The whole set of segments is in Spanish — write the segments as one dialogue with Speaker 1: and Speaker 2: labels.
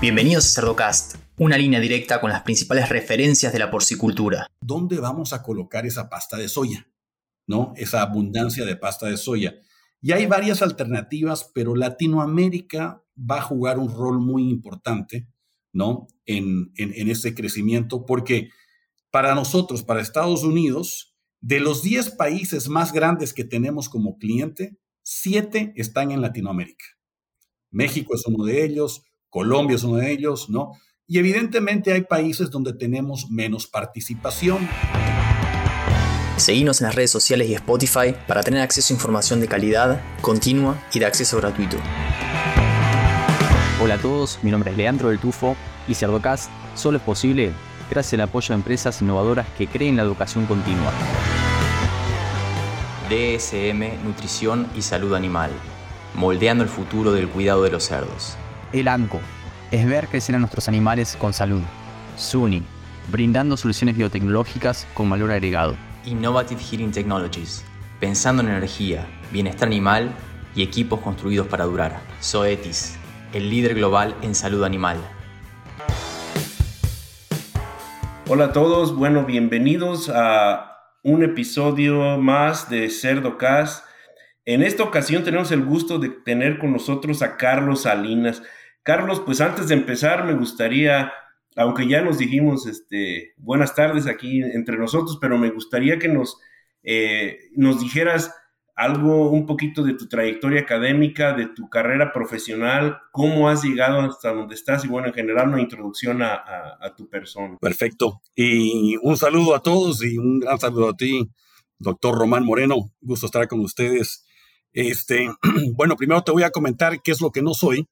Speaker 1: Bienvenidos a Cerdocast, una línea directa con las principales referencias de la porcicultura.
Speaker 2: ¿Dónde vamos a colocar esa pasta de soya? ¿No? Esa abundancia de pasta de soya. Y hay varias alternativas, pero Latinoamérica va a jugar un rol muy importante, ¿no? En, en, en ese crecimiento, porque para nosotros, para Estados Unidos, de los 10 países más grandes que tenemos como cliente, 7 están en Latinoamérica. México es uno de ellos, Colombia es uno de ellos, ¿no? Y evidentemente hay países donde tenemos menos participación.
Speaker 1: Seguimos en las redes sociales y Spotify para tener acceso a información de calidad, continua y de acceso gratuito.
Speaker 3: Hola a todos, mi nombre es Leandro del Tufo y Cerdocast solo es posible gracias al apoyo de empresas innovadoras que creen la educación continua.
Speaker 1: DSM Nutrición y Salud Animal, moldeando el futuro del cuidado de los cerdos.
Speaker 3: El ANCO es ver crecer a nuestros animales con salud. SUNY, brindando soluciones biotecnológicas con valor agregado.
Speaker 1: Innovative Heating Technologies, pensando en energía, bienestar animal y equipos construidos para durar. Zoetis, el líder global en salud animal.
Speaker 4: Hola a todos, bueno, bienvenidos a un episodio más de CerdoCast. En esta ocasión tenemos el gusto de tener con nosotros a Carlos Salinas. Carlos, pues antes de empezar me gustaría, aunque ya nos dijimos este, buenas tardes aquí entre nosotros, pero me gustaría que nos, eh, nos dijeras algo, un poquito de tu trayectoria académica, de tu carrera profesional, cómo has llegado hasta donde estás y bueno, en general una introducción a, a, tu persona.
Speaker 2: Perfecto. Y un saludo a todos y un gran saludo a ti, doctor Román Moreno. Gusto estar con ustedes. Este, bueno, primero te voy a comentar qué es lo que no soy,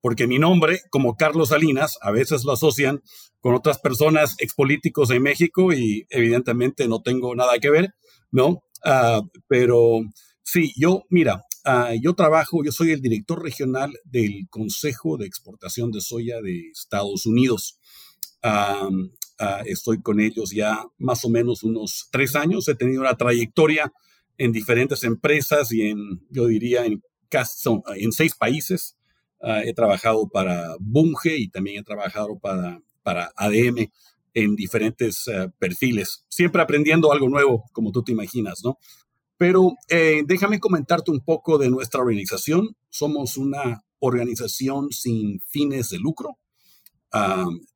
Speaker 2: porque mi nombre, como Carlos Salinas, a veces lo asocian con otras personas expolíticos en México y evidentemente no tengo nada que ver, ¿no? Uh, pero Sí, yo, mira, uh, yo trabajo, yo soy el director regional del Consejo de Exportación de Soya de Estados Unidos. Uh, estoy con ellos ya más o menos unos tres años. He tenido una trayectoria en diferentes empresas y en, yo diría, en, en seis países. He trabajado para Bunge y también he trabajado para, para ADM en diferentes perfiles, siempre aprendiendo algo nuevo, como tú te imaginas, ¿no? Pero eh, déjame comentarte un poco de nuestra organización. Somos una organización sin fines de lucro.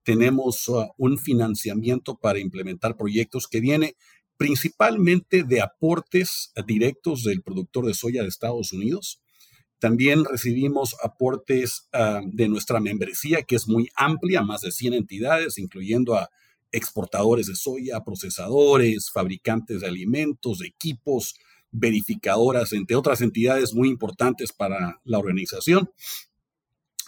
Speaker 2: tenemos uh, un financiamiento para implementar proyectos que viene principalmente de aportes directos del productor de soya de Estados Unidos. También recibimos aportes uh, de nuestra membresía, que es muy amplia, más de 100 entidades, incluyendo a exportadores de soya, procesadores, fabricantes de alimentos, equipos, verificadoras, entre otras entidades muy importantes para la organización.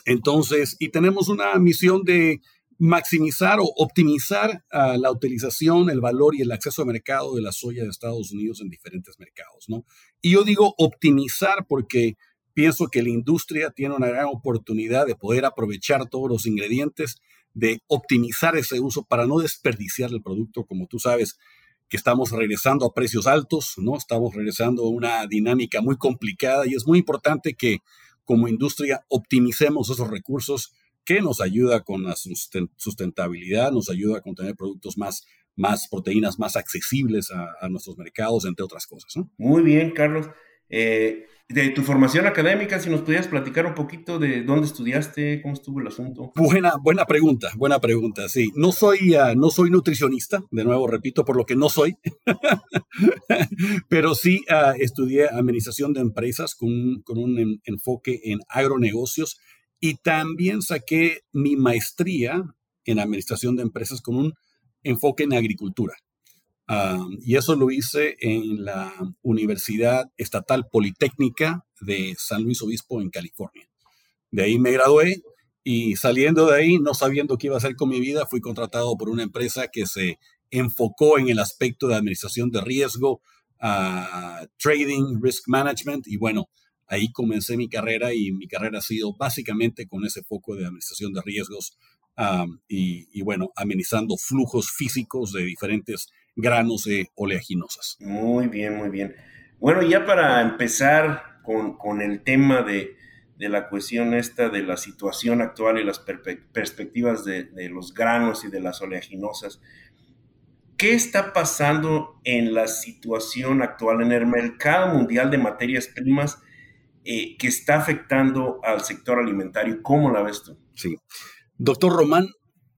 Speaker 2: Entonces, y tenemos una misión de maximizar o optimizar uh, la utilización, el valor y el acceso al mercado de la soya de Estados Unidos en diferentes mercados, ¿no? Y yo digo optimizar porque pienso que la industria tiene una gran oportunidad de poder aprovechar todos los ingredientes, de optimizar ese uso para no desperdiciar el producto, como tú sabes, que estamos regresando a precios altos, ¿no? Estamos regresando a una dinámica muy complicada y es muy importante que como industria optimicemos esos recursos que nos ayuda con la sustentabilidad, nos ayuda con tener productos más, más proteínas más accesibles a, a nuestros mercados, entre otras cosas. ¿no?
Speaker 4: Muy bien, Carlos. Eh, de tu formación académica, si nos pudieras platicar un poquito de dónde estudiaste, cómo estuvo el asunto.
Speaker 2: Buena, buena pregunta, buena pregunta, sí. No soy, uh, no soy nutricionista, de nuevo repito, por lo que no soy, pero sí uh, estudié administración de empresas con, un en, enfoque en agronegocios y también saqué mi maestría en administración de empresas con un enfoque en agricultura. Y eso lo hice en la Universidad Estatal Politécnica de San Luis Obispo en California. De ahí me gradué y saliendo de ahí, no sabiendo qué iba a hacer con mi vida, fui contratado por una empresa que se enfocó en el aspecto de administración de riesgo, uh, trading, risk management y bueno, ahí comencé mi carrera y mi carrera ha sido básicamente con ese foco de administración de riesgos um, y, y bueno, amenizando flujos físicos de diferentes granos de oleaginosas.
Speaker 4: Muy bien, muy bien. Bueno, ya para empezar con, con el tema de, de la cuestión esta de la situación actual y las perspectivas de, los granos y de las oleaginosas. ¿Qué está pasando en la situación actual en el mercado mundial de materias primas eh, que está afectando al sector alimentario? ¿Cómo la ves tú?
Speaker 2: Sí. Doctor Román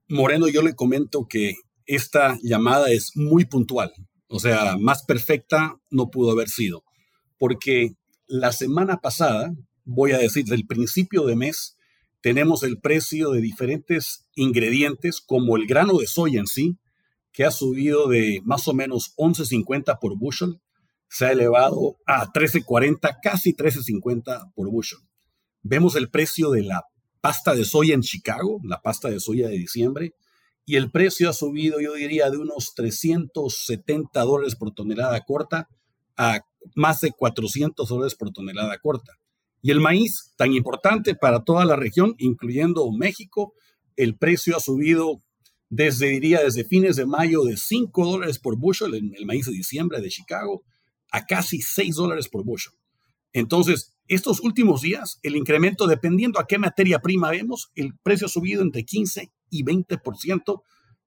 Speaker 2: Moreno, yo le comento que esta llamada es muy puntual. O sea, más perfecta no pudo haber sido. Porque la semana pasada voy a decir, del principio de mes, tenemos el precio de diferentes ingredientes, como el grano de soya en sí, que ha subido de más o menos 11.50 por bushel, se ha elevado a 13.40, casi 13.50 por bushel. Vemos el precio de la pasta de soya en Chicago, la pasta de soya de diciembre, y el precio ha subido, yo diría, de unos 370 dólares por tonelada corta a más de 400 dólares por tonelada corta. Y el maíz, tan importante para toda la región, incluyendo México, el precio ha subido desde, diría, desde fines de mayo de 5 dólares por bushel, el maíz de diciembre de Chicago, a casi 6 dólares por bushel. Entonces, estos últimos días, el incremento, dependiendo a qué materia prima vemos, el precio ha subido entre 15 y 20%.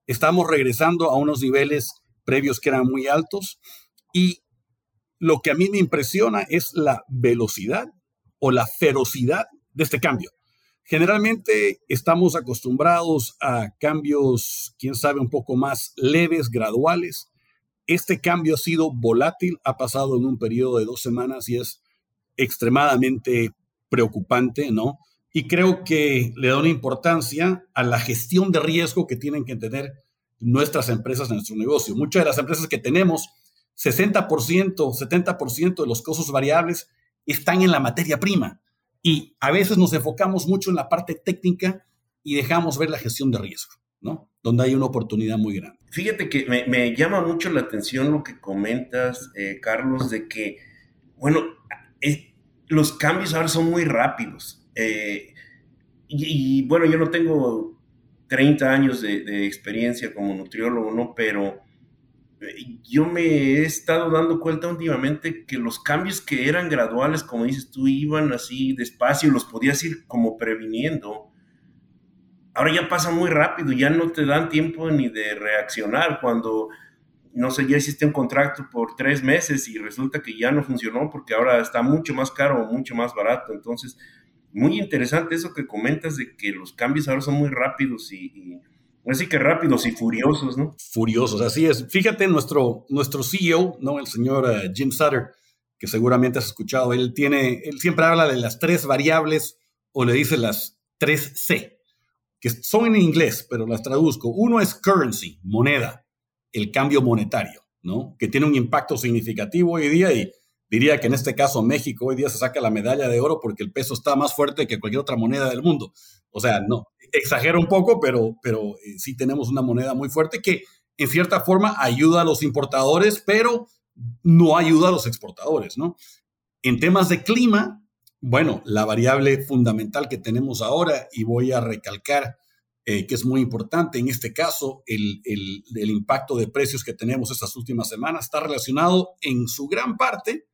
Speaker 2: Estamos regresando a unos niveles previos que eran muy altos. Y lo que a mí me impresiona es la velocidad o la ferocidad de este cambio. Generalmente estamos acostumbrados a cambios, quién sabe, un poco más leves, graduales. Este cambio ha sido volátil, ha pasado en un periodo de dos semanas y es extremadamente preocupante, ¿no? Y creo que le da una importancia a la gestión de riesgo que tienen que tener nuestras empresas en nuestro negocio. Muchas de las empresas que tenemos, 60%, 70% de los costos variables están en la materia prima. Y a veces nos enfocamos mucho en la parte técnica y dejamos ver la gestión de riesgo, ¿no? Donde hay una oportunidad muy grande.
Speaker 4: Fíjate que me, llama mucho la atención lo que comentas, eh, Carlos, de que, bueno, eh, los cambios ahora son muy rápidos. Eh, y, bueno, yo no tengo 30 años de, experiencia como nutriólogo, ¿no? Pero yo me he estado dando cuenta últimamente que los cambios que eran graduales, como dices tú, iban así despacio, los podías ir como previniendo. Ahora ya pasa muy rápido, ya no te dan tiempo ni de reaccionar cuando, no sé, ya hiciste un contrato por tres meses y resulta que ya no funcionó porque ahora está mucho más caro o mucho más barato. Entonces, muy interesante eso que comentas de que los cambios ahora son muy rápidos y Así que rápidos y furiosos, ¿no?
Speaker 2: Furiosos, así es. Fíjate, nuestro, nuestro CEO, ¿no? El señor eh, Jim Sutter, que seguramente has escuchado, él tiene, él siempre habla de las tres variables o le dice las tres C, que son en inglés, pero las traduzco. Uno es currency, moneda, el cambio monetario, ¿no? Que tiene un impacto significativo hoy día y diría que en este caso México hoy día se saca la medalla de oro porque el peso está más fuerte que cualquier otra moneda del mundo. O sea, no, exagero un poco, pero, pero eh, sí tenemos una moneda muy fuerte que en cierta forma ayuda a los importadores, pero no ayuda a los exportadores, ¿no? En temas de clima, bueno, la variable fundamental que tenemos ahora, y voy a recalcar eh, que es muy importante en este caso, el, el, impacto de precios que tenemos estas últimas semanas está relacionado en su gran parte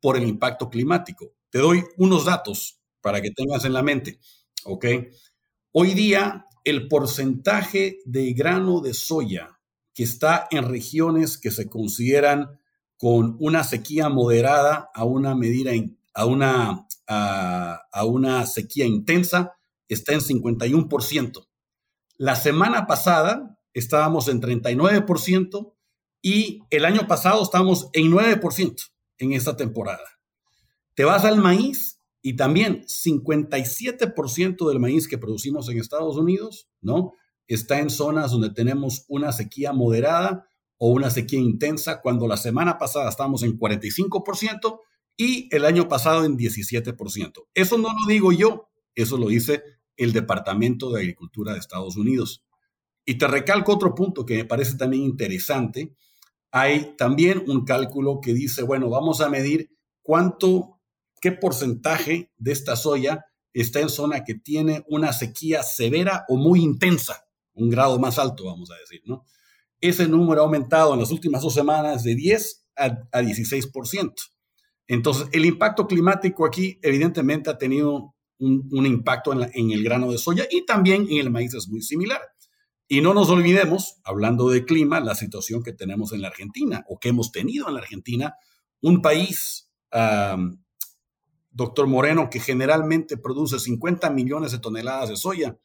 Speaker 2: por el impacto climático. Te doy unos datos para que tengas en la mente, ¿ok? Hoy día, el porcentaje de grano de soya que está en regiones que se consideran con una sequía moderada a una medida, a una, a, una sequía intensa, está en 51%. La semana pasada estábamos en 39% y el año pasado estábamos en 9% en esta temporada. Te vas al maíz y también 57% del maíz que producimos en Estados Unidos, ¿no? Está en zonas donde tenemos una sequía moderada o una sequía intensa, cuando la semana pasada estábamos en 45% y el año pasado en 17%. Eso no lo digo yo, eso lo dice el Departamento de Agricultura de Estados Unidos. Y te recalco otro punto que me parece también interesante. Hay también un cálculo que dice, bueno, vamos a medir cuánto qué porcentaje de esta soya está en zona que tiene una sequía severa o muy intensa, un grado más alto, vamos a decir, ¿no? Ese número ha aumentado en las últimas dos semanas de 10 a, a 16%. Entonces, el impacto climático aquí evidentemente ha tenido un, impacto en, el grano de soya y también en el maíz es muy similar. Y no nos olvidemos, hablando de clima, la situación que tenemos en la Argentina o que hemos tenido en la Argentina, un país, doctor Moreno, que generalmente produce 50 millones de toneladas de soya.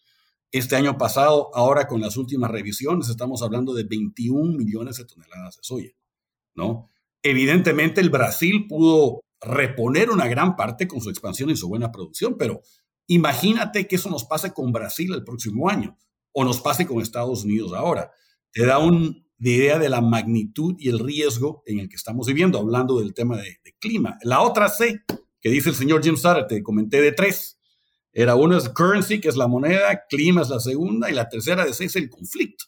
Speaker 2: Este año pasado, ahora con las últimas revisiones, estamos hablando de 21 millones de toneladas de soya, ¿no? Evidentemente, el Brasil pudo reponer una gran parte con su expansión y su buena producción, pero imagínate que eso nos pase con Brasil el próximo año o nos pase con Estados Unidos ahora. Te da una idea de la magnitud y el riesgo en el que estamos viviendo, hablando del tema de, clima. La otra C, que dice el señor Jim Sutter, te comenté de tres. Era uno es currency, que es la moneda, clima es la segunda, y la tercera de C es el conflicto,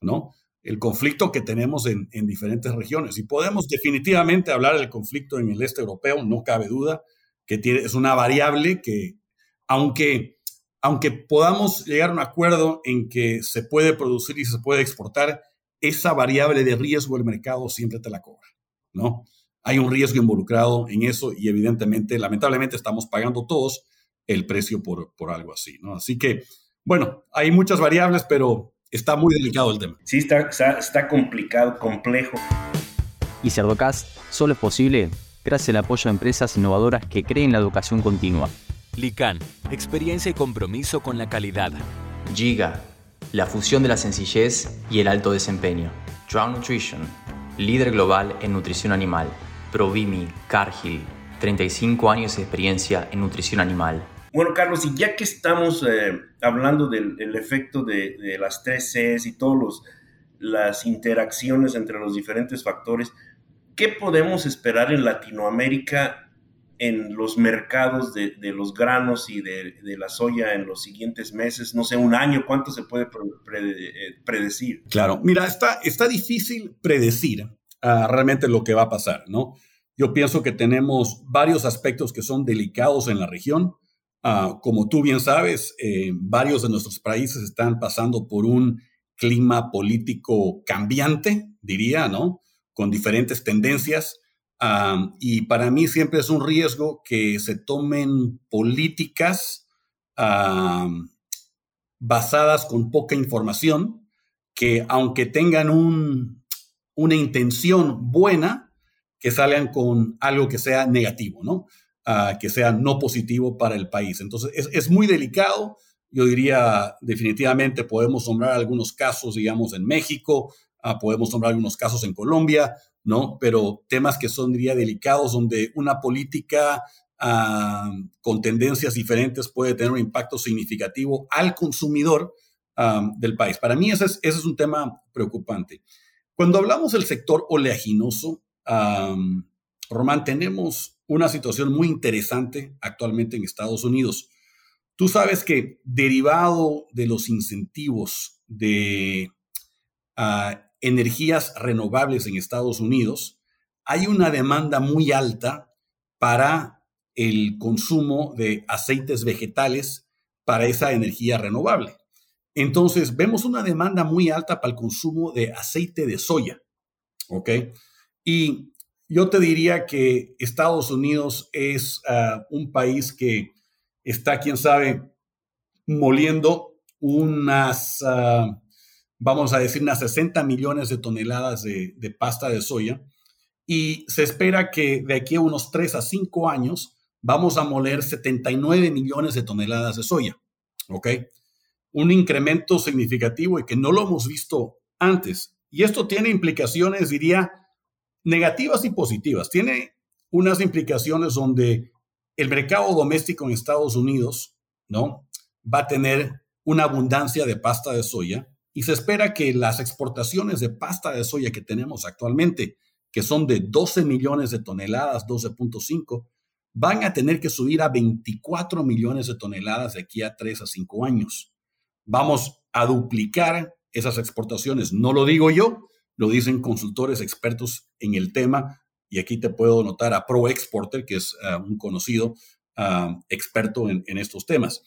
Speaker 2: ¿no? El conflicto que tenemos en, en diferentes regiones. Y podemos definitivamente hablar del conflicto en el este europeo, no cabe duda, que tiene, es una variable que, aunque aunque podamos llegar a un acuerdo en que se puede producir y se puede exportar, esa variable de riesgo del mercado siempre te la cobra, ¿no? Hay un riesgo involucrado en eso y evidentemente, lamentablemente, estamos pagando todos el precio por, por algo así, ¿no? Así que, bueno, hay muchas variables, pero está muy delicado el tema.
Speaker 4: Sí, está, está, complicado, complejo.
Speaker 3: Y Cerdocast solo es posible gracias al apoyo de empresas innovadoras que creen la educación continua
Speaker 5: Lican, experiencia y compromiso con la calidad.
Speaker 1: Giga, la fusión de la sencillez y el alto desempeño. Drown Nutrition, líder global en nutrición animal. Provimi, Cargill, 35 años de experiencia en nutrición animal.
Speaker 4: Bueno, Carlos, y ya que estamos eh, hablando del, efecto de, las tres Cs y todas las interacciones entre los diferentes factores, ¿qué podemos esperar en Latinoamérica en los mercados de, los granos y de, la soya en los siguientes meses? No sé, un año, ¿cuánto se puede eh, predecir?
Speaker 2: Claro, mira, está, está difícil predecir ah, realmente lo que va a pasar, ¿no? Yo pienso que tenemos varios aspectos que son delicados en la región. Ah, como tú bien sabes, eh, varios de nuestros países están pasando por un clima político cambiante, diría, ¿no? Con diferentes tendencias y para mí siempre es un riesgo que se tomen políticas basadas con poca información, que aunque tengan una intención buena, que salgan con algo que sea negativo, ¿no? Ah, que sea no positivo para el país. Entonces, es, es muy delicado. Yo diría, definitivamente podemos nombrar algunos casos, digamos, en México, ah, podemos nombrar algunos casos en Colombia, ¿no? Pero temas que son, diría, delicados, donde una política ah, con tendencias diferentes puede tener un impacto significativo al consumidor del país. Para mí ese es, un tema preocupante. Cuando hablamos del sector oleaginoso, ah, Román, tenemos una situación muy interesante actualmente en Estados Unidos. Tú sabes que derivado de los incentivos de energías renovables en Estados Unidos, hay una demanda muy alta para el consumo de aceites vegetales para esa energía renovable. Entonces, vemos una demanda muy alta para el consumo de aceite de soya. ¿Ok? Y yo te diría que Estados Unidos es ah, un país que está, quién sabe, moliendo unas ah, vamos a decir, unas 60 millones de toneladas de, pasta de soya. Y se espera que de aquí a unos 3 a 5 años vamos a moler 79 millones de toneladas de soya. ¿Ok? Un incremento significativo y que no lo hemos visto antes. Y esto tiene implicaciones, diría, negativas y positivas. Tiene unas implicaciones donde el mercado doméstico en Estados Unidos, ¿no? Va a tener una abundancia de pasta de soya y se espera que las exportaciones de pasta de soya que tenemos actualmente, que son de 12 millones de toneladas, 12.5, van a tener que subir a 24 millones de toneladas de aquí a 3 a 5 años. Vamos a duplicar esas exportaciones. No lo digo yo, lo dicen consultores expertos en el tema. Y aquí te puedo notar a Pro Exporter, que es ah, un conocido ah, experto en, en estos temas.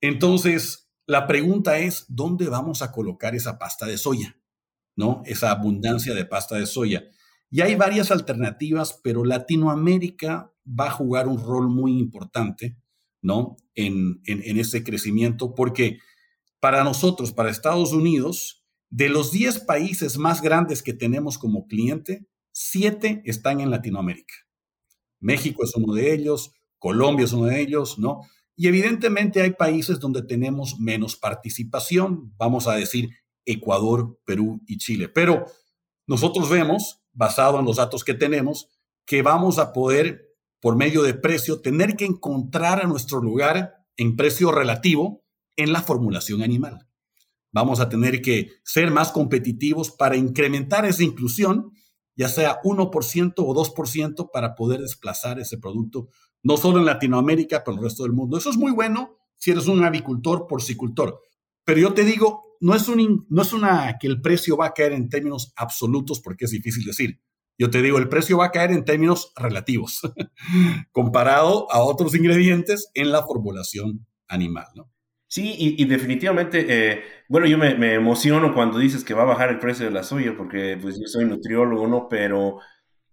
Speaker 2: Entonces, la pregunta es, ¿dónde vamos a colocar esa pasta de soya? ¿No? Esa abundancia de pasta de soya. Y hay varias alternativas, pero Latinoamérica va a jugar un rol muy importante ¿no? En, en, ese crecimiento, porque para nosotros, para Estados Unidos, de los 10 países más grandes que tenemos como cliente, 7 están en Latinoamérica. México es uno de ellos, Colombia es uno de ellos, ¿no? Y evidentemente hay países donde tenemos menos participación, vamos a decir Ecuador, Perú y Chile. Pero nosotros vemos, basado en los datos que tenemos, que vamos a poder, por medio de precio, tener que encontrar a nuestro lugar en precio relativo en la formulación animal. Vamos a tener que ser más competitivos para incrementar esa inclusión, ya sea 1% o 2% para poder desplazar ese producto, no solo en Latinoamérica, pero en el resto del mundo. Eso es muy bueno si eres un avicultor, porcicultor. Pero yo te digo, no es, un, no es una que el precio va a caer en términos absolutos porque es difícil decir. Yo te digo, el precio va a caer en términos relativos, comparado a otros ingredientes en la formulación animal, ¿no?
Speaker 4: Sí, y, definitivamente, eh, bueno, yo me, emociono cuando dices que va a bajar el precio de la soya, porque pues yo soy nutriólogo, ¿no? Pero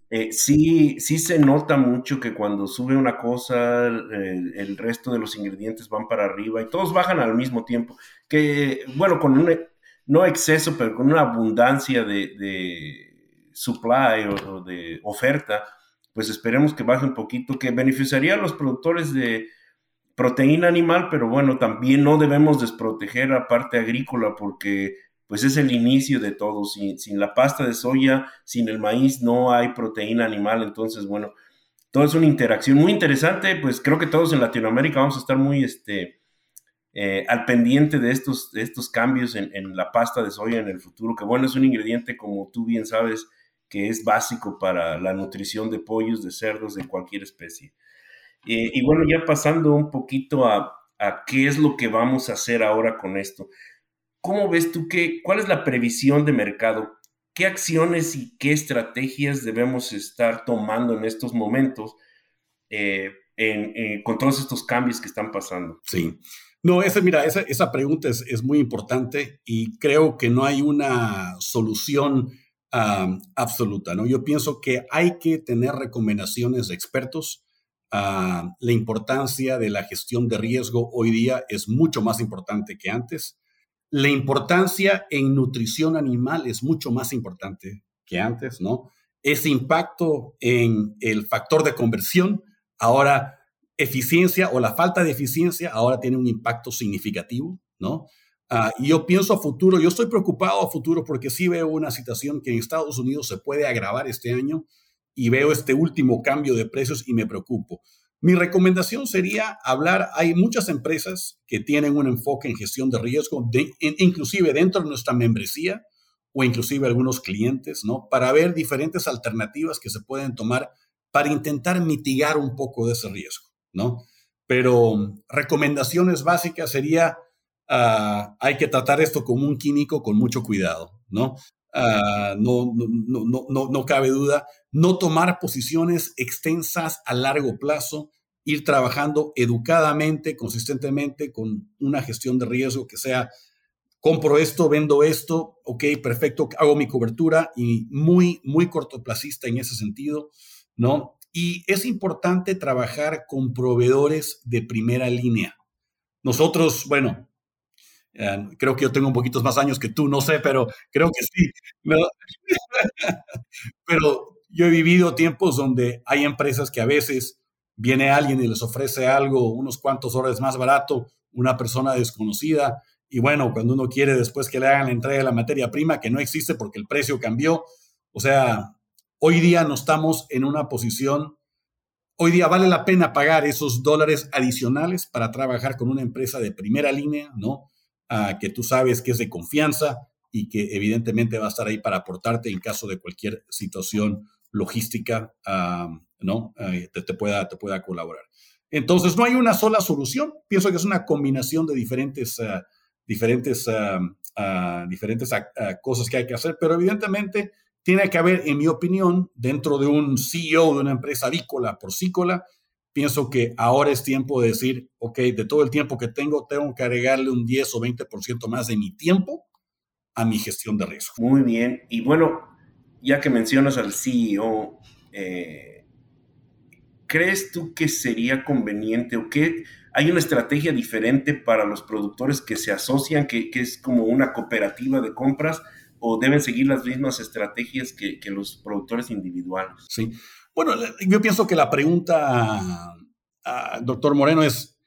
Speaker 4: eh, sí, sí se nota mucho que cuando sube una cosa, el resto de los ingredientes van para arriba y todos bajan al mismo tiempo. Que, bueno, con un, no exceso, pero con una abundancia de, supply o, de oferta, pues esperemos que baje un poquito, que beneficiaría a los productores de proteína animal, pero bueno, también no debemos desproteger a parte agrícola porque pues es el inicio de todo. Sin, sin, la pasta de soya, sin el maíz, no hay proteína animal. Entonces, bueno, todo es una interacción muy interesante. Pues creo que todos en Latinoamérica vamos a estar muy este, eh, al pendiente de estos, de estos cambios en, en, la pasta de soya en el futuro, que bueno, es un ingrediente, como tú bien sabes, que es básico para la nutrición de pollos, de cerdos, de cualquier especie. Eh, y bueno, ya pasando un poquito a, a qué es lo que vamos a hacer ahora con esto. ¿Cómo ves tú que, cuál es la previsión de mercado? ¿Qué acciones y qué estrategias debemos estar tomando en estos momentos eh, con todos estos cambios que están pasando?
Speaker 2: Sí. No, esa, mira, esa, esa pregunta es, es, muy importante y creo que no hay una solución absoluta, ¿no? Yo pienso que hay que tener recomendaciones de expertos. La importancia de la gestión de riesgo hoy día es mucho más importante que antes. La importancia en nutrición animal es mucho más importante que antes, ¿no? Ese impacto en el factor de conversión, ahora eficiencia o la falta de eficiencia, ahora tiene un impacto significativo, ¿no? Ah, y yo pienso a futuro, yo estoy preocupado a futuro porque sí veo una situación que en Estados Unidos se puede agravar este año y veo este último cambio de precios y me preocupo. Mi recomendación sería hablar, hay muchas empresas que tienen un enfoque en gestión de riesgo, inclusive dentro de nuestra membresía o inclusive algunos clientes, ¿no? Para ver diferentes alternativas que se pueden tomar para intentar mitigar un poco de ese riesgo, ¿no? Pero recomendaciones básicas sería, ah, hay que tratar esto como un químico con mucho cuidado, ¿no? Ah, no, no, no, no, no cabe duda, no tomar posiciones extensas a largo plazo, ir trabajando educadamente, consistentemente, con una gestión de riesgo que sea, compro esto, vendo esto, ok, perfecto, hago mi cobertura y muy, muy cortoplacista en ese sentido, ¿no? Y es importante trabajar con proveedores de primera línea. Nosotros, bueno, eh, creo que yo tengo un poquito más años que tú, no sé, pero creo que sí. pero yo he vivido tiempos donde hay empresas que a veces viene alguien y les ofrece algo unos cuantos horas más barato, una persona desconocida, y bueno, cuando uno quiere después que le hagan la entrega de la materia prima, que no existe porque el precio cambió, o sea, hoy día no estamos en una posición, hoy día vale la pena pagar esos dólares adicionales para trabajar con una empresa de primera línea, ¿no? que tú sabes que es de confianza y que evidentemente va a estar ahí para aportarte en caso de cualquier situación logística, ¿no? te, pueda, te pueda colaborar. Entonces, no hay una sola solución. Pienso que es una combinación de diferentes, ah, diferentes, ah, diferentes ah, cosas que hay que hacer, pero evidentemente tiene que haber, en mi opinión, dentro de un CEO de una empresa avícola, porcícola, pienso que ahora es tiempo de decir, ok, de todo el tiempo que tengo, tengo que agregarle un 10 o 20% más de mi tiempo a mi gestión de riesgo.
Speaker 4: Muy bien. Y bueno, ya que mencionas al CEO, eh, crees tú que sería conveniente o que hay una estrategia diferente para los productores que se asocian, que, es como una cooperativa de compras, o deben seguir las mismas estrategias que, los productores individuales?
Speaker 2: Sí. Bueno, yo pienso que la pregunta, doctor Moreno, es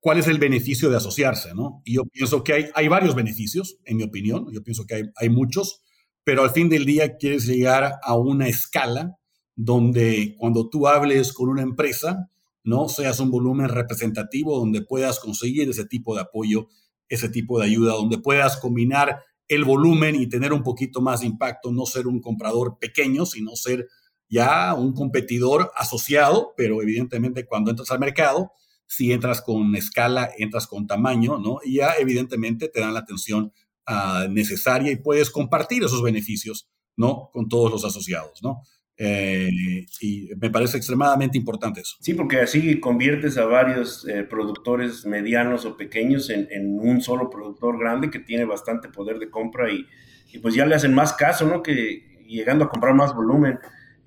Speaker 2: cuál es el beneficio de asociarse, ¿no? Y yo pienso que hay, hay varios beneficios, en mi opinión, yo pienso que hay, hay muchos, pero al fin del día quieres llegar a una escala donde cuando tú hables con una empresa, no seas un volumen representativo donde puedas conseguir ese tipo de apoyo, ese tipo de ayuda, donde puedas combinar el volumen y tener un poquito más de impacto, no ser un comprador pequeño, sino ser ya un competidor asociado, pero evidentemente cuando entras al mercado, si entras con escala, entras con tamaño, ¿no? Y ya evidentemente te dan la atención ah, necesaria y puedes compartir esos beneficios, ¿no? Con todos los asociados, ¿no? Eh, y me parece extremadamente importante eso.
Speaker 4: Sí, porque así conviertes a varios eh, productores medianos o pequeños en, un solo productor grande que tiene bastante poder de compra y, pues ya le hacen más caso, ¿no? Que llegando a comprar más volumen.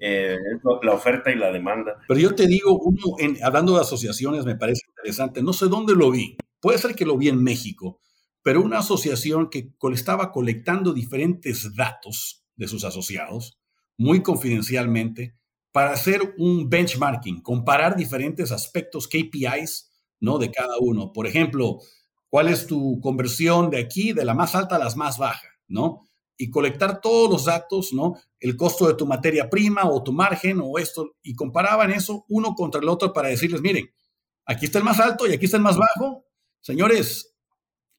Speaker 4: Eh, la oferta y la demanda.
Speaker 2: Pero yo te digo, uno, hablando de asociaciones, me parece interesante. No sé dónde lo vi. Puede ser que lo vi en México, pero una asociación que estaba colectando diferentes datos de sus asociados muy confidencialmente para hacer un benchmarking, comparar diferentes aspectos, KPIs, ¿no? De cada uno. Por ejemplo, ¿cuál es tu conversión de aquí, de la más alta a la más baja, ¿no? Y colectar todos los datos, ¿no? El costo de tu materia prima o tu margen o esto, y comparaban eso uno contra el otro para decirles, miren, aquí está el más alto y aquí está el más bajo. Señores,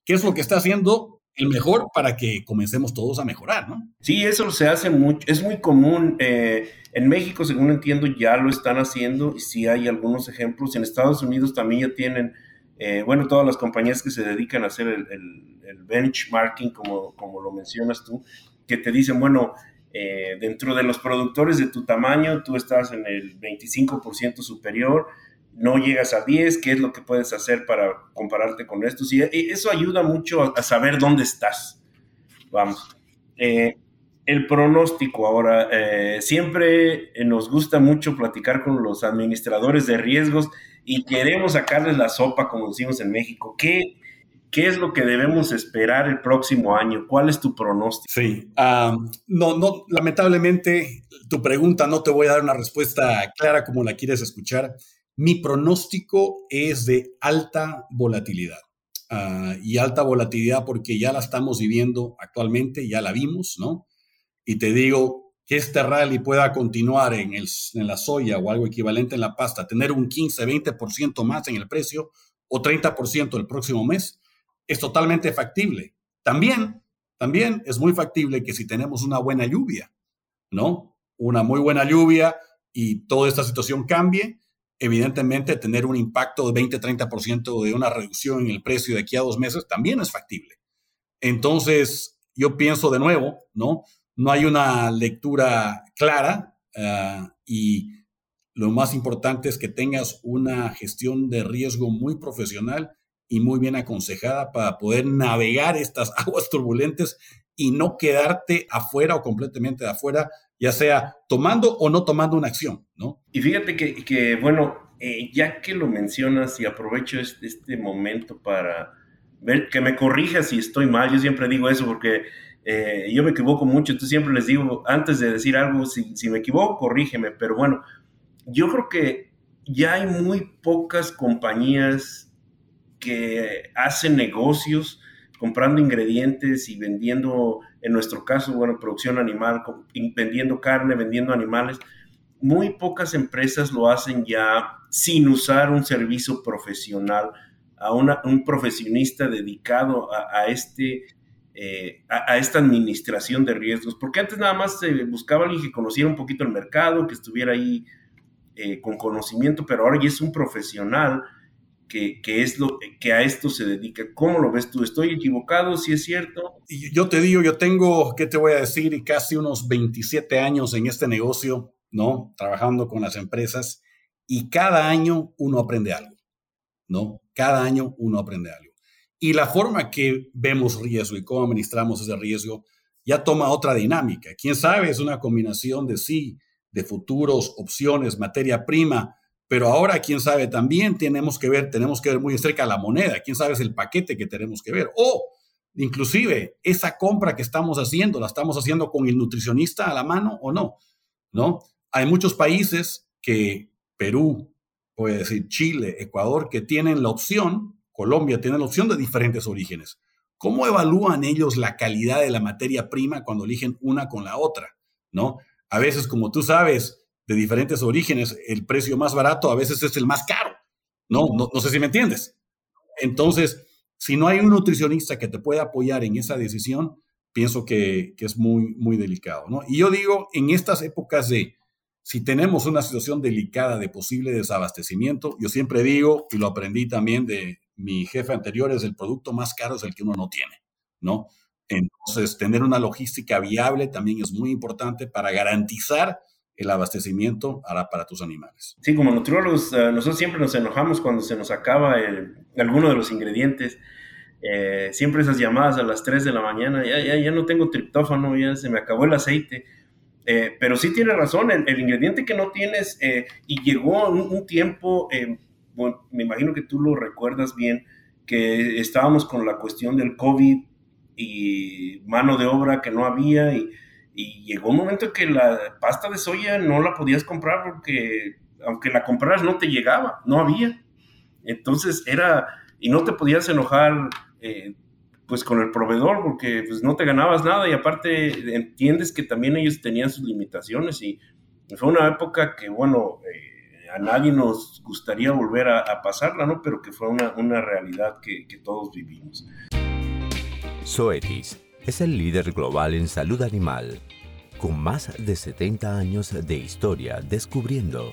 Speaker 2: ¿qué es lo que está haciendo el mejor para que comencemos todos a mejorar, ¿no?
Speaker 4: Sí, eso se hace mucho, es muy común. Eh, en México, según entiendo, ya lo están haciendo y sí hay algunos ejemplos. En Estados Unidos también ya tienen, eh, bueno, todas las compañías que se dedican a hacer el, benchmarking, como, como lo mencionas tú, que te dicen, bueno, eh, dentro de los productores de tu tamaño, tú estás en el 25% superior no llegas a 10, qué es lo que puedes hacer para compararte con estos. Y eso ayuda mucho a, saber dónde estás. Vamos. Eh, el pronóstico ahora, eh, siempre nos gusta mucho platicar con los administradores de riesgos y queremos sacarles la sopa, como decimos en México. ¿Qué, ¿Qué es lo que debemos esperar el próximo año? ¿Cuál es tu pronóstico?
Speaker 2: Sí, no, no, lamentablemente tu pregunta no te voy a dar una respuesta clara como la quieres escuchar. Mi pronóstico es de alta volatilidad. Ah, y alta volatilidad porque ya la estamos viviendo actualmente, ya la vimos, ¿no? Y te digo que este rally pueda continuar en, el, en la soya o algo equivalente en la pasta, tener un 15, 20% más en el precio o 30% el próximo mes, es totalmente factible. También, también es muy factible que si tenemos una buena lluvia, ¿no? Una muy buena lluvia y toda esta situación cambie, evidentemente tener un impacto de 20-30% de una reducción en el precio de aquí a dos meses también es factible. Entonces, yo pienso de nuevo, ¿no? No hay una lectura clara ah, y lo más importante es que tengas una gestión de riesgo muy profesional y muy bien aconsejada para poder navegar estas aguas turbulentes y no quedarte afuera o completamente de afuera ya sea tomando o no tomando una acción, ¿no?
Speaker 4: Y fíjate que, bueno, eh, ya que lo mencionas y aprovecho este, momento para ver que me corrijas si estoy mal, yo siempre digo eso porque eh, yo me equivoco mucho, entonces siempre les digo, antes de decir algo, si, si me equivoco, corrígeme, pero bueno, yo creo que ya hay muy pocas compañías que hacen negocios comprando ingredientes y vendiendo, en nuestro caso, bueno, producción animal, vendiendo carne, vendiendo animales. Muy pocas empresas lo hacen ya sin usar un servicio profesional, a un profesionista dedicado a, este, eh, a, esta administración de riesgos, porque antes nada más se buscaba alguien que conociera un poquito el mercado, que estuviera ahí eh, con conocimiento, pero ahora ya es un profesional que, es lo que a esto se dedica. ¿Cómo lo ves tú? ¿Estoy equivocado? ¿Si es cierto?
Speaker 2: Yo te digo, yo tengo, ¿qué te voy a decir? Casi unos 27 años en este negocio, ¿no? Trabajando con las empresas y cada año uno aprende algo, ¿no? Cada año uno aprende algo. Y la forma que vemos riesgo y cómo administramos ese riesgo ya toma otra dinámica. Quién sabe, es una combinación de sí, de futuros, opciones, materia prima, Pero ahora, quién sabe, también tenemos que ver, tenemos que ver muy cerca la moneda, quién sabe es el paquete que tenemos que ver. O inclusive esa compra que estamos haciendo, la estamos haciendo con el nutricionista a la mano o no, ¿no? Hay muchos países que Perú, puede decir Chile, Ecuador, que tienen la opción, Colombia tiene la opción de diferentes orígenes. ¿Cómo evalúan ellos la calidad de la materia prima cuando eligen una con la otra? ¿No? A veces, como tú sabes, de diferentes orígenes, el precio más barato a veces es el más caro. No, no, sé si me entiendes. Entonces, si no hay un nutricionista que te pueda apoyar en esa decisión, pienso que, que, es muy, muy delicado. ¿no? Y yo digo, en estas épocas de, si tenemos una situación delicada de posible desabastecimiento, yo siempre digo, y lo aprendí también de, mi jefe anterior es el producto más caro es el que uno no tiene, ¿no? Entonces, tener una logística viable también es muy importante para garantizar el abastecimiento para, para tus animales.
Speaker 4: Sí, como nutriólogos, eh, nosotros siempre nos enojamos cuando se nos acaba alguno de los ingredientes. Eh, siempre esas llamadas a las 3 de la mañana, ya, ya, ya no tengo triptófano, ya se me acabó el aceite. Eh, pero sí tiene razón, el, ingrediente que no tienes, y llegó un, un tiempo me imagino que tú lo recuerdas bien, que estábamos con la cuestión del COVID y mano de obra que no había y, llegó un momento que la pasta de soya no la podías comprar porque aunque la compraras no te llegaba, no había. Entonces era, y no te podías enojar eh, pues con el proveedor porque pues no te ganabas nada y aparte entiendes que también ellos tenían sus limitaciones y fue una época que bueno, eh, a nadie nos gustaría volver a, pasarla, ¿no? Pero que fue una, realidad que, que todos vivimos.
Speaker 6: Zoetis es el líder global en salud animal, con más de 70 años de historia descubriendo,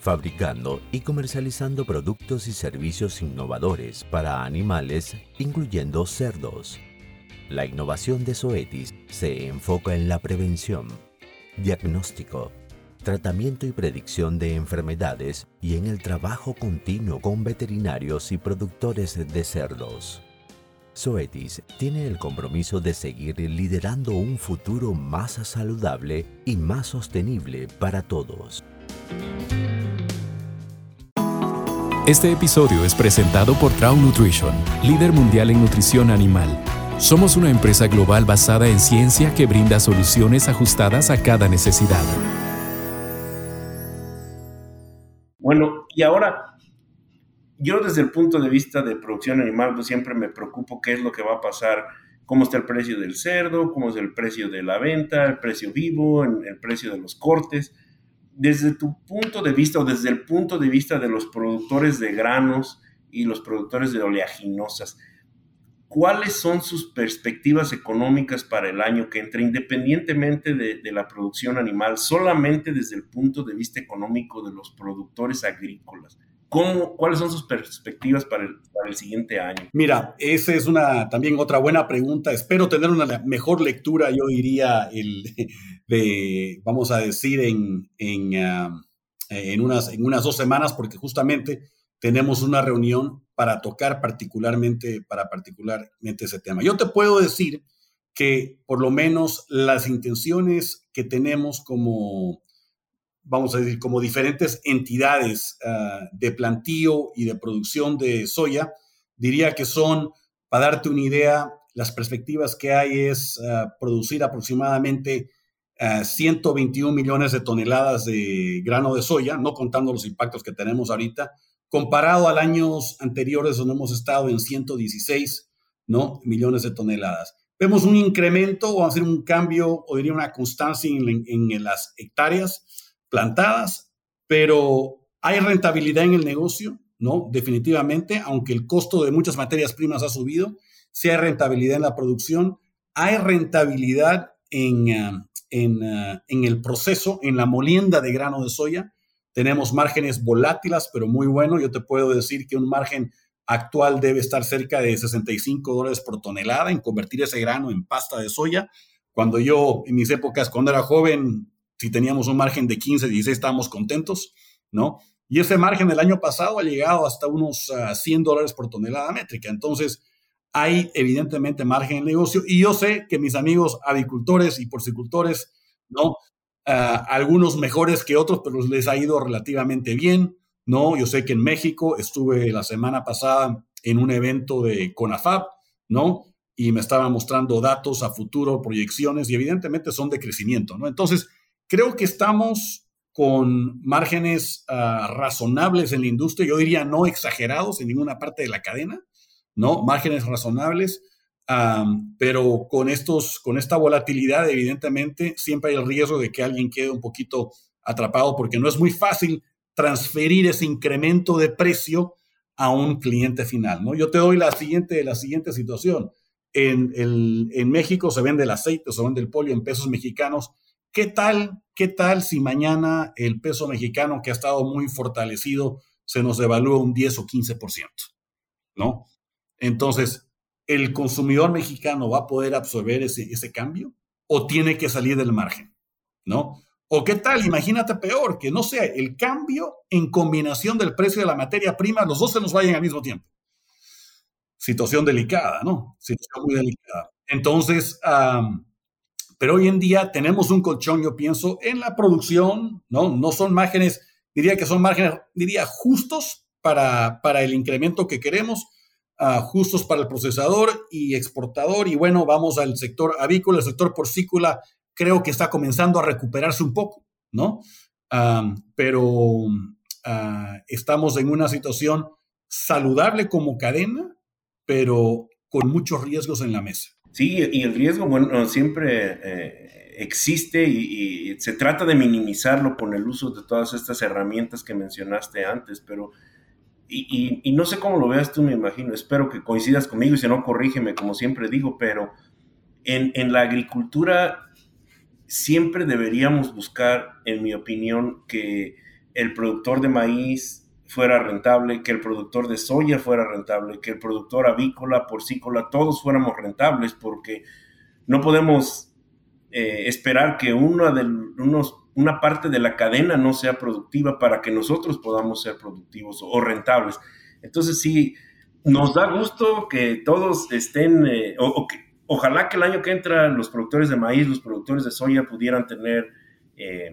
Speaker 6: fabricando y comercializando productos y servicios innovadores para animales, incluyendo cerdos. La innovación de Zoetis se enfoca en la prevención, diagnóstico, tratamiento y predicción de enfermedades y en el trabajo continuo con veterinarios y productores de cerdos. Zoetis tiene el compromiso de seguir liderando un futuro más saludable y más sostenible para todos.
Speaker 7: Este episodio es presentado por Traum Nutrition, líder mundial en nutrición animal. Somos una empresa global basada en ciencia que brinda soluciones ajustadas a cada necesidad.
Speaker 4: Bueno, y ahora, yo desde el punto de vista de producción animal, pues siempre me preocupo qué es lo que va a pasar, cómo está el precio del cerdo, cómo es el precio de la venta, el precio vivo, el precio de los cortes. Desde tu punto de vista o desde el punto de vista de los productores de granos y los productores de oleaginosas, cuáles son sus perspectivas económicas para el año que entra, independientemente de, la producción animal, solamente desde el punto de vista económico de los productores agrícolas. ¿Cómo, ¿Cuáles son sus perspectivas para el, para el, siguiente año?
Speaker 2: Mira, esa es una también otra buena pregunta. Espero tener una mejor lectura, yo diría, el, de, vamos a decir, en, en, ah, unas, en unas dos semanas, porque justamente tenemos una reunión para tocar particularmente, para particularmente ese tema. Yo te puedo decir que por lo menos las intenciones que tenemos como, vamos a decir, como diferentes entidades ah, de plantío y de producción de soya, diría que son, para darte una idea, las perspectivas que hay es ah, producir aproximadamente 121 ah, millones de toneladas de grano de soya, no contando los impactos que tenemos ahorita, comparado a años anteriores donde hemos estado en 116 ¿no? millones de toneladas. Vemos un incremento, o a un cambio, o diría una constancia en, en las hectáreas plantadas, pero hay rentabilidad en el negocio, ¿no? Definitivamente, aunque el costo de muchas materias primas ha subido, sí hay rentabilidad en la producción, hay rentabilidad en, ah, en, ah, en el proceso, en la molienda de grano de soya, tenemos márgenes volátiles, pero muy bueno. Yo te puedo decir que un margen actual debe estar cerca de 65 dólares por tonelada en convertir ese grano en pasta de soya. Cuando yo, en mis épocas, cuando era joven, si teníamos un margen de 15, 16, estábamos contentos, ¿no? Y ese margen el año pasado ha llegado hasta unos 100 ah, dólares por tonelada métrica. Entonces, hay evidentemente margen en negocio. Y yo sé que mis amigos avicultores y porcicultores, ¿no? algunos mejores que otros, pero les ha ido relativamente bien, ¿no? Yo sé que en México estuve la semana pasada en un evento de CONAFAB, ¿no? Y me estaban mostrando datos a futuro, proyecciones, y evidentemente son de crecimiento, ¿no? Entonces, creo que estamos con márgenes ah, razonables en la industria, yo diría no exagerados en ninguna parte de la cadena, ¿no? Márgenes razonables, pero con, estos, con esta volatilidad, evidentemente, siempre hay el riesgo de que alguien quede un poquito atrapado porque no es muy fácil transferir ese incremento de precio a un cliente final, ¿no? Yo te doy la siguiente, la siguiente situación. En, en México se vende el aceite, se vende el pollo en pesos mexicanos. ¿Qué tal, qué tal si mañana el peso mexicano, que ha estado muy fortalecido, se nos devalúa un 10 o 15%? ¿No? Entonces, ¿el consumidor mexicano va a poder absorber ese, ese cambio o tiene que salir del margen? ¿No? ¿O qué tal? Imagínate peor, que no sea el cambio en combinación del precio de la materia prima, los dos se nos vayan al mismo tiempo. Situación delicada, ¿no? Situación muy delicada. Entonces, pero hoy en día tenemos un colchón, yo pienso, en la producción, ¿no? No son márgenes, diría que son márgenes, diría, justos para, para el incremento que queremos, uh, justos para el procesador y exportador. Y bueno, vamos al sector avícola, el sector porcícola creo que está comenzando a recuperarse un poco, ¿no? pero ah, estamos en una situación saludable como cadena, pero con muchos riesgos en la mesa.
Speaker 4: Sí, y el riesgo, bueno, siempre eh, existe y, se trata de minimizarlo con el uso de todas estas herramientas que mencionaste antes, pero, y, no sé cómo lo veas tú, me imagino, espero que coincidas conmigo y si no, corrígeme, como siempre digo, pero en la agricultura siempre deberíamos buscar, en mi opinión, que el productor de maíz fuera rentable, que el productor de soya fuera rentable, que el productor avícola, porcícola, todos fuéramos rentables, porque no podemos eh, esperar que una, parte de la cadena no sea productiva para que nosotros podamos ser productivos o, rentables. Entonces sí, nos da gusto que todos estén, eh, o ojalá que el año que entra los productores de maíz, los productores de soya pudieran tener eh,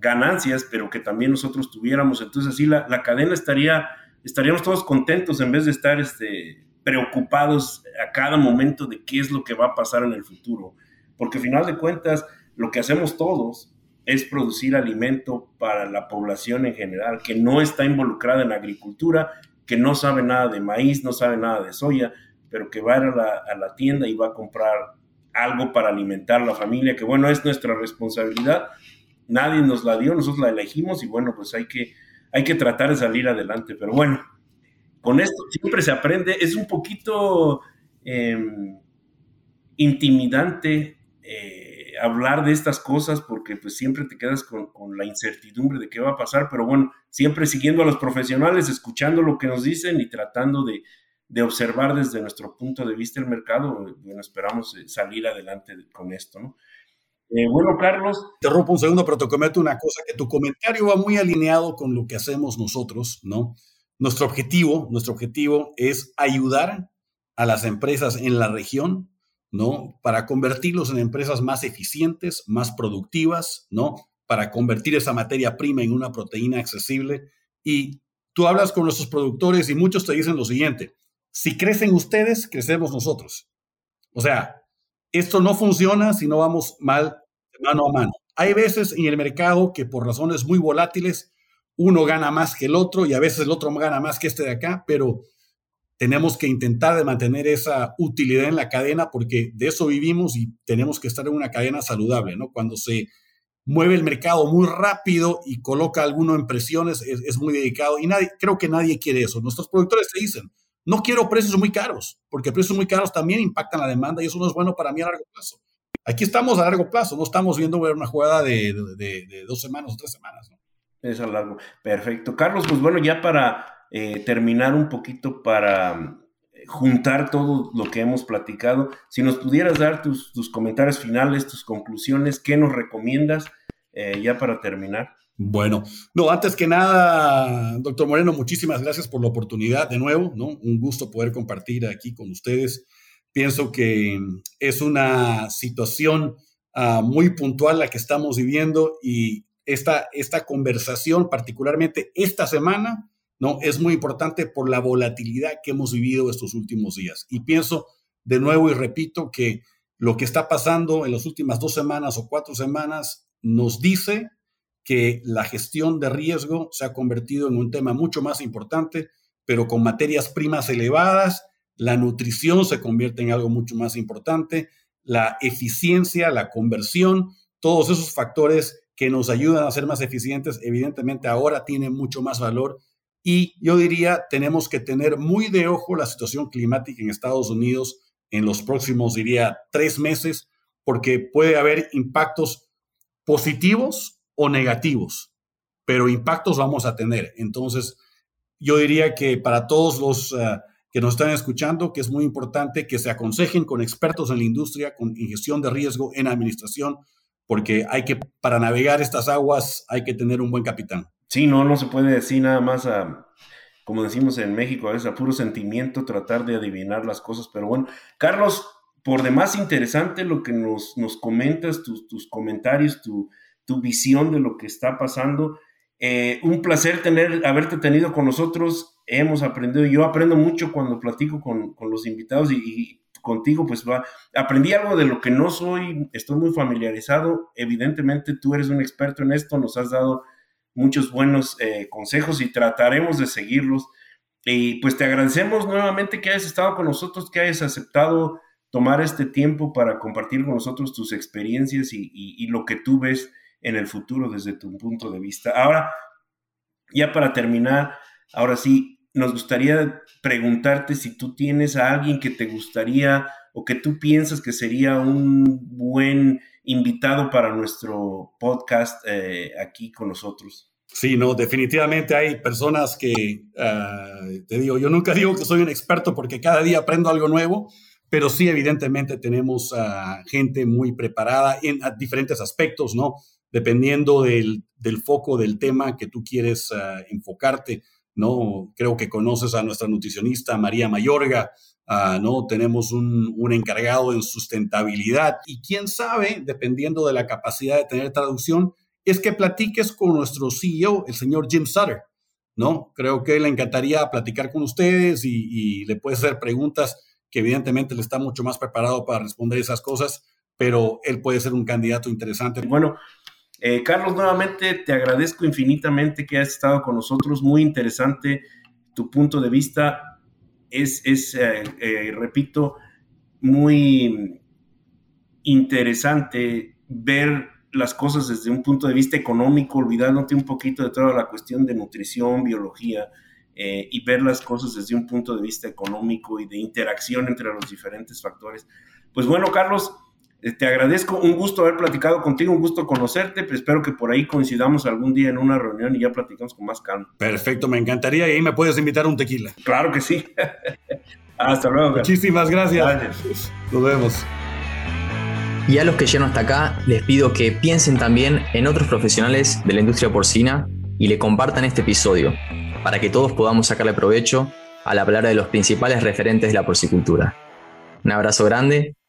Speaker 4: ganancias, pero que también nosotros tuviéramos. Entonces, así la, cadena estaría, estaríamos todos contentos en vez de estar este, preocupados a cada momento de qué es lo que va a pasar en el futuro. Porque al final de cuentas, lo que hacemos todos es producir alimento para la población en general, que no está involucrada en agricultura, que no sabe nada de maíz, no sabe nada de soya, pero que va a, la, a la tienda y va a comprar algo para alimentar a la familia, que bueno, es nuestra responsabilidad. Nadie nos la dio, nosotros la elegimos y bueno, pues hay que, hay que tratar de salir adelante. Pero bueno, con esto siempre se aprende. Es un poquito em, intimidante eh, hablar de estas cosas porque pues siempre te quedas con, con, la incertidumbre de qué va a pasar, pero bueno, siempre siguiendo a los profesionales, escuchando lo que nos dicen y tratando de, de observar desde nuestro punto de vista el mercado, bueno, esperamos eh, salir adelante con esto, ¿no? Eh, bueno, Carlos.
Speaker 2: Te rompo un segundo, pero te comento una cosa, que tu comentario va muy alineado con lo que hacemos nosotros, ¿no? Nuestro objetivo, nuestro objetivo es ayudar a las empresas en la región, ¿no? Para convertirlos en empresas más eficientes, más productivas, ¿no? Para convertir esa materia prima en una proteína accesible. Y tú hablas con nuestros productores y muchos te dicen lo siguiente, si crecen ustedes, crecemos nosotros. O sea, esto no funciona si no vamos mal mano a mano. Hay veces en el mercado que por razones muy volátiles uno gana más que el otro y a veces el otro gana más que este de acá, pero tenemos que intentar de mantener esa utilidad en la cadena porque de eso vivimos y tenemos que estar en una cadena saludable, ¿no? Cuando se mueve el mercado muy rápido y coloca alguno en presiones es, muy dedicado y creo que nadie quiere eso. Nuestros productores te dicen, no quiero precios muy caros, porque precios muy caros también impactan la demanda y eso no es bueno para mí a largo plazo. Aquí estamos a largo plazo, no estamos viendo una jugada de, dos semanas o tres semanas.
Speaker 4: Es a largo. Perfecto. Carlos, pues bueno, ya para eh, terminar un poquito, para eh, juntar todo lo que hemos platicado, si nos pudieras dar tus, comentarios finales, tus conclusiones, ¿qué nos recomiendas eh, ya para terminar?
Speaker 2: Bueno, no, antes que nada, doctor Moreno, muchísimas gracias por la oportunidad de nuevo, ¿no? Un gusto poder compartir aquí con ustedes. Pienso que es una situación uh, muy puntual la que estamos viviendo y esta, esta conversación, particularmente esta semana, ¿no? Es muy importante por la volatilidad que hemos vivido estos últimos días. Y pienso de nuevo y repito que lo que está pasando en las últimas dos semanas o cuatro semanas nos dice que la gestión de riesgo se ha convertido en un tema mucho más importante, pero con materias primas elevadas, la nutrición se convierte en algo mucho más importante, la eficiencia, la conversión, todos esos factores que nos ayudan a ser más eficientes, evidentemente ahora tienen mucho más valor. Y yo diría, tenemos que tener muy de ojo la situación climática en Estados Unidos en los próximos, diría, tres meses, porque puede haber impactos positivos o negativos, pero impactos vamos a tener. Entonces, yo diría que para todos los eh, que nos están escuchando, que es muy importante que se aconsejen con expertos en la industria, con gestión de riesgo, en administración, porque hay que, para navegar estas aguas, hay que tener un buen capitán.
Speaker 4: Sí, no, no se puede decir nada más a, como decimos en México, a veces a puro sentimiento tratar de adivinar las cosas, pero bueno, Carlos, por demás interesante lo que nos, nos comentas, tus, tus comentarios, tu, tu, visión de lo que está pasando. Eh, un placer tener, haberte tenido con nosotros. Hemos aprendido, yo aprendo mucho cuando platico con, con los invitados y, y, contigo, pues va, aprendí algo de lo que no soy, estoy muy familiarizado. Evidentemente tú eres un experto en esto, nos has dado muchos buenos eh, consejos y trataremos de seguirlos. Y pues te agradecemos nuevamente que hayas estado con nosotros, que hayas aceptado tomar este tiempo para compartir con nosotros tus experiencias y, y, lo que tú ves en el futuro desde tu punto de vista. Ahora, ya para terminar, ahora sí, nos gustaría preguntarte si tú tienes a alguien que te gustaría o que tú piensas que sería un buen invitado para nuestro podcast eh, aquí con nosotros.
Speaker 2: Sí, no, definitivamente hay personas que, uh, te digo, yo nunca digo que soy un experto porque cada día aprendo algo nuevo, pero sí, evidentemente tenemos uh, gente muy preparada en diferentes aspectos, ¿no? Dependiendo del, foco del tema que tú quieres uh, enfocarte, ¿no? Creo que conoces a nuestra nutricionista María Mayorga, Uh, ¿no? Tenemos un, un, encargado en sustentabilidad y quién sabe, dependiendo de la capacidad de tener traducción, es que platiques con nuestro CEO, el señor Jim Sutter, ¿no? Creo que le encantaría platicar con ustedes y, y le puedes hacer preguntas que evidentemente le está mucho más preparado para responder esas cosas, pero él puede ser un candidato interesante.
Speaker 4: Bueno, eh, Carlos, nuevamente te agradezco infinitamente que hayas estado con nosotros, muy interesante tu punto de vista es, es eh, eh, repito, muy interesante ver las cosas desde un punto de vista económico, olvidándote un poquito de toda la cuestión de nutrición, biología, y ver las cosas desde un punto de vista económico y de interacción entre los diferentes factores. Pues bueno, Carlos, te agradezco, un gusto haber platicado contigo, un gusto conocerte, pero espero que por ahí coincidamos algún día en una reunión y ya platicamos con más calma.
Speaker 2: Perfecto, me encantaría y ahí me puedes invitar a un tequila.
Speaker 4: Claro que sí. Hasta luego.
Speaker 2: Muchísimas gracias. gracias. Nos vemos.
Speaker 1: Y a los que llegan hasta acá, les pido que piensen también en otros profesionales de la industria porcina y le compartan este episodio, para que todos podamos sacarle provecho a la palabra de los principales referentes de la porcicultura. Un abrazo grande